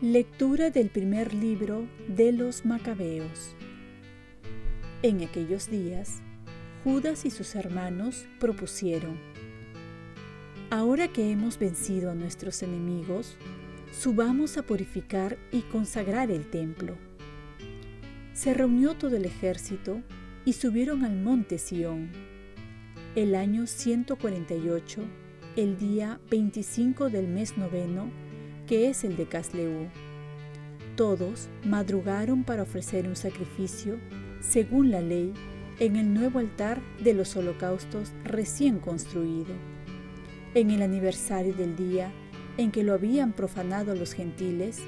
Lectura del primer libro de los Macabeos. En aquellos días, Judas y sus hermanos propusieron, Ahora que hemos vencido a nuestros enemigos, subamos a purificar y consagrar el templo. Se reunió todo el ejército y subieron al monte Sión. El año 148, el día 25 del mes noveno, que es el de Casleú. Todos madrugaron para ofrecer un sacrificio, según la ley, en el nuevo altar de los holocaustos recién construido. En el aniversario del día en que lo habían profanado los gentiles,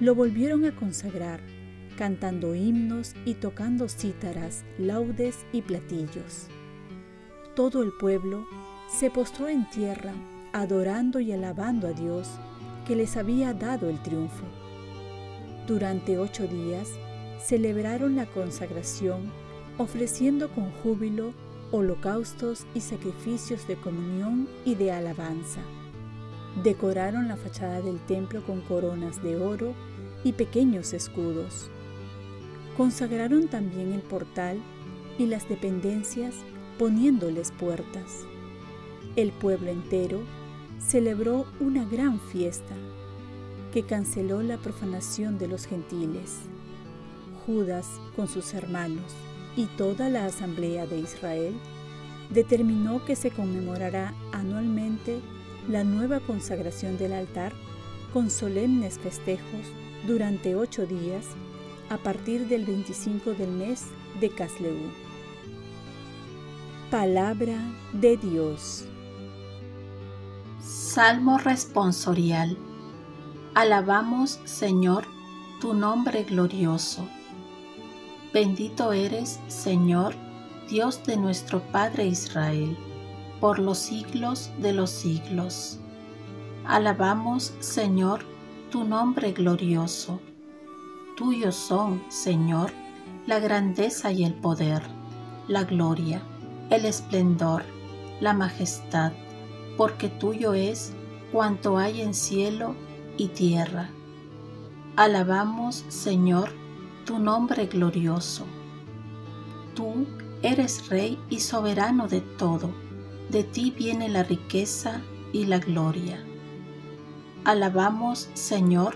lo volvieron a consagrar, cantando himnos y tocando cítaras, laudes y platillos. Todo el pueblo se postró en tierra, adorando y alabando a Dios, que les había dado el triunfo. Durante ocho días celebraron la consagración ofreciendo con júbilo holocaustos y sacrificios de comunión y de alabanza. Decoraron la fachada del templo con coronas de oro y pequeños escudos. Consagraron también el portal y las dependencias poniéndoles puertas. El pueblo entero celebró una gran fiesta que canceló la profanación de los gentiles. Judas con sus hermanos y toda la asamblea de Israel determinó que se conmemorará anualmente la nueva consagración del altar con solemnes festejos durante ocho días a partir del 25 del mes de Casleú. Palabra de Dios. Salmo responsorial. Alabamos, Señor, tu nombre glorioso. Bendito eres, Señor, Dios de nuestro Padre Israel, por los siglos de los siglos. Alabamos, Señor, tu nombre glorioso. Tuyos son, Señor, la grandeza y el poder, la gloria, el esplendor, la majestad porque tuyo es cuanto hay en cielo y tierra. Alabamos, Señor, tu nombre glorioso. Tú eres Rey y soberano de todo, de ti viene la riqueza y la gloria. Alabamos, Señor,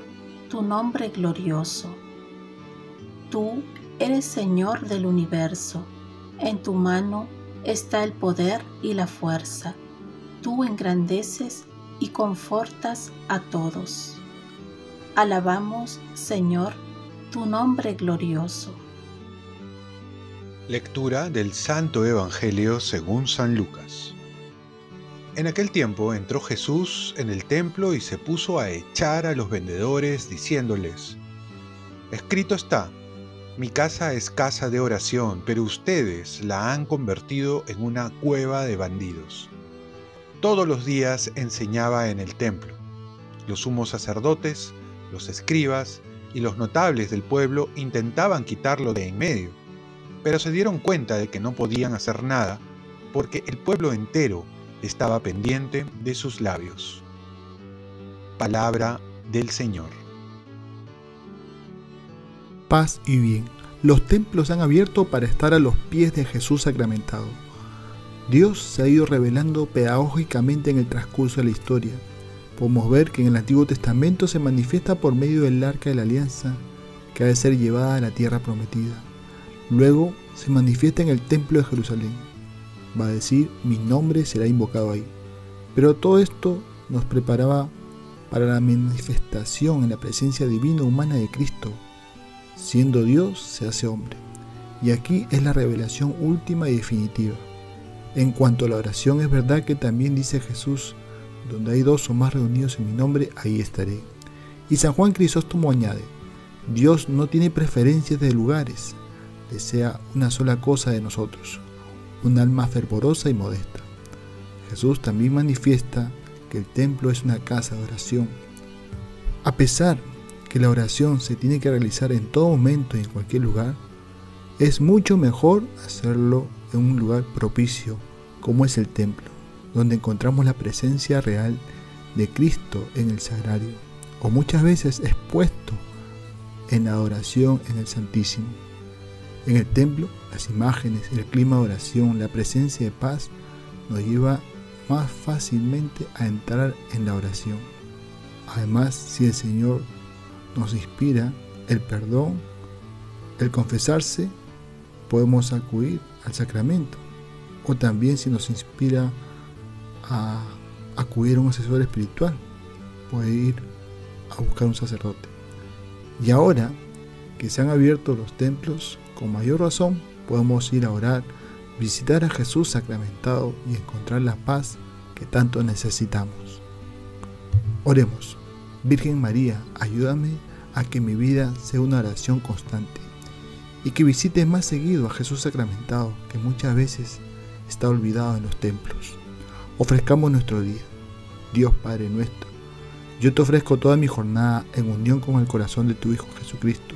tu nombre glorioso. Tú eres Señor del universo, en tu mano está el poder y la fuerza tú engrandeces y confortas a todos. Alabamos, Señor, tu nombre glorioso. Lectura del Santo Evangelio según San Lucas. En aquel tiempo entró Jesús en el templo y se puso a echar a los vendedores diciéndoles, Escrito está, mi casa es casa de oración, pero ustedes la han convertido en una cueva de bandidos todos los días enseñaba en el templo. Los sumos sacerdotes, los escribas y los notables del pueblo intentaban quitarlo de en medio, pero se dieron cuenta de que no podían hacer nada porque el pueblo entero estaba pendiente de sus labios. Palabra del Señor. Paz y bien. Los templos han abierto para estar a los pies de Jesús sacramentado Dios se ha ido revelando pedagógicamente en el transcurso de la historia. Podemos ver que en el Antiguo Testamento se manifiesta por medio del arca de la alianza, que ha de ser llevada a la tierra prometida. Luego se manifiesta en el templo de Jerusalén. Va a decir, mi nombre será invocado ahí. Pero todo esto nos preparaba para la manifestación en la presencia divina humana de Cristo. Siendo Dios, se hace hombre. Y aquí es la revelación última y definitiva. En cuanto a la oración, es verdad que también dice Jesús, donde hay dos o más reunidos en mi nombre, ahí estaré. Y San Juan Crisóstomo añade, Dios no tiene preferencias de lugares, desea una sola cosa de nosotros, un alma fervorosa y modesta. Jesús también manifiesta que el templo es una casa de oración. A pesar que la oración se tiene que realizar en todo momento y en cualquier lugar, es mucho mejor hacerlo en un lugar propicio como es el templo, donde encontramos la presencia real de Cristo en el sagrario, o muchas veces expuesto en la adoración en el Santísimo. En el templo, las imágenes, el clima de oración, la presencia de paz nos lleva más fácilmente a entrar en la oración. Además, si el Señor nos inspira el perdón, el confesarse, podemos acudir al sacramento. O también si nos inspira a acudir a un asesor espiritual, puede ir a buscar un sacerdote. Y ahora que se han abierto los templos, con mayor razón podemos ir a orar, visitar a Jesús sacramentado y encontrar la paz que tanto necesitamos. Oremos. Virgen María, ayúdame a que mi vida sea una oración constante y que visite más seguido a Jesús sacramentado, que muchas veces está olvidado en los templos. Ofrezcamos nuestro día. Dios Padre nuestro, yo te ofrezco toda mi jornada en unión con el corazón de tu Hijo Jesucristo,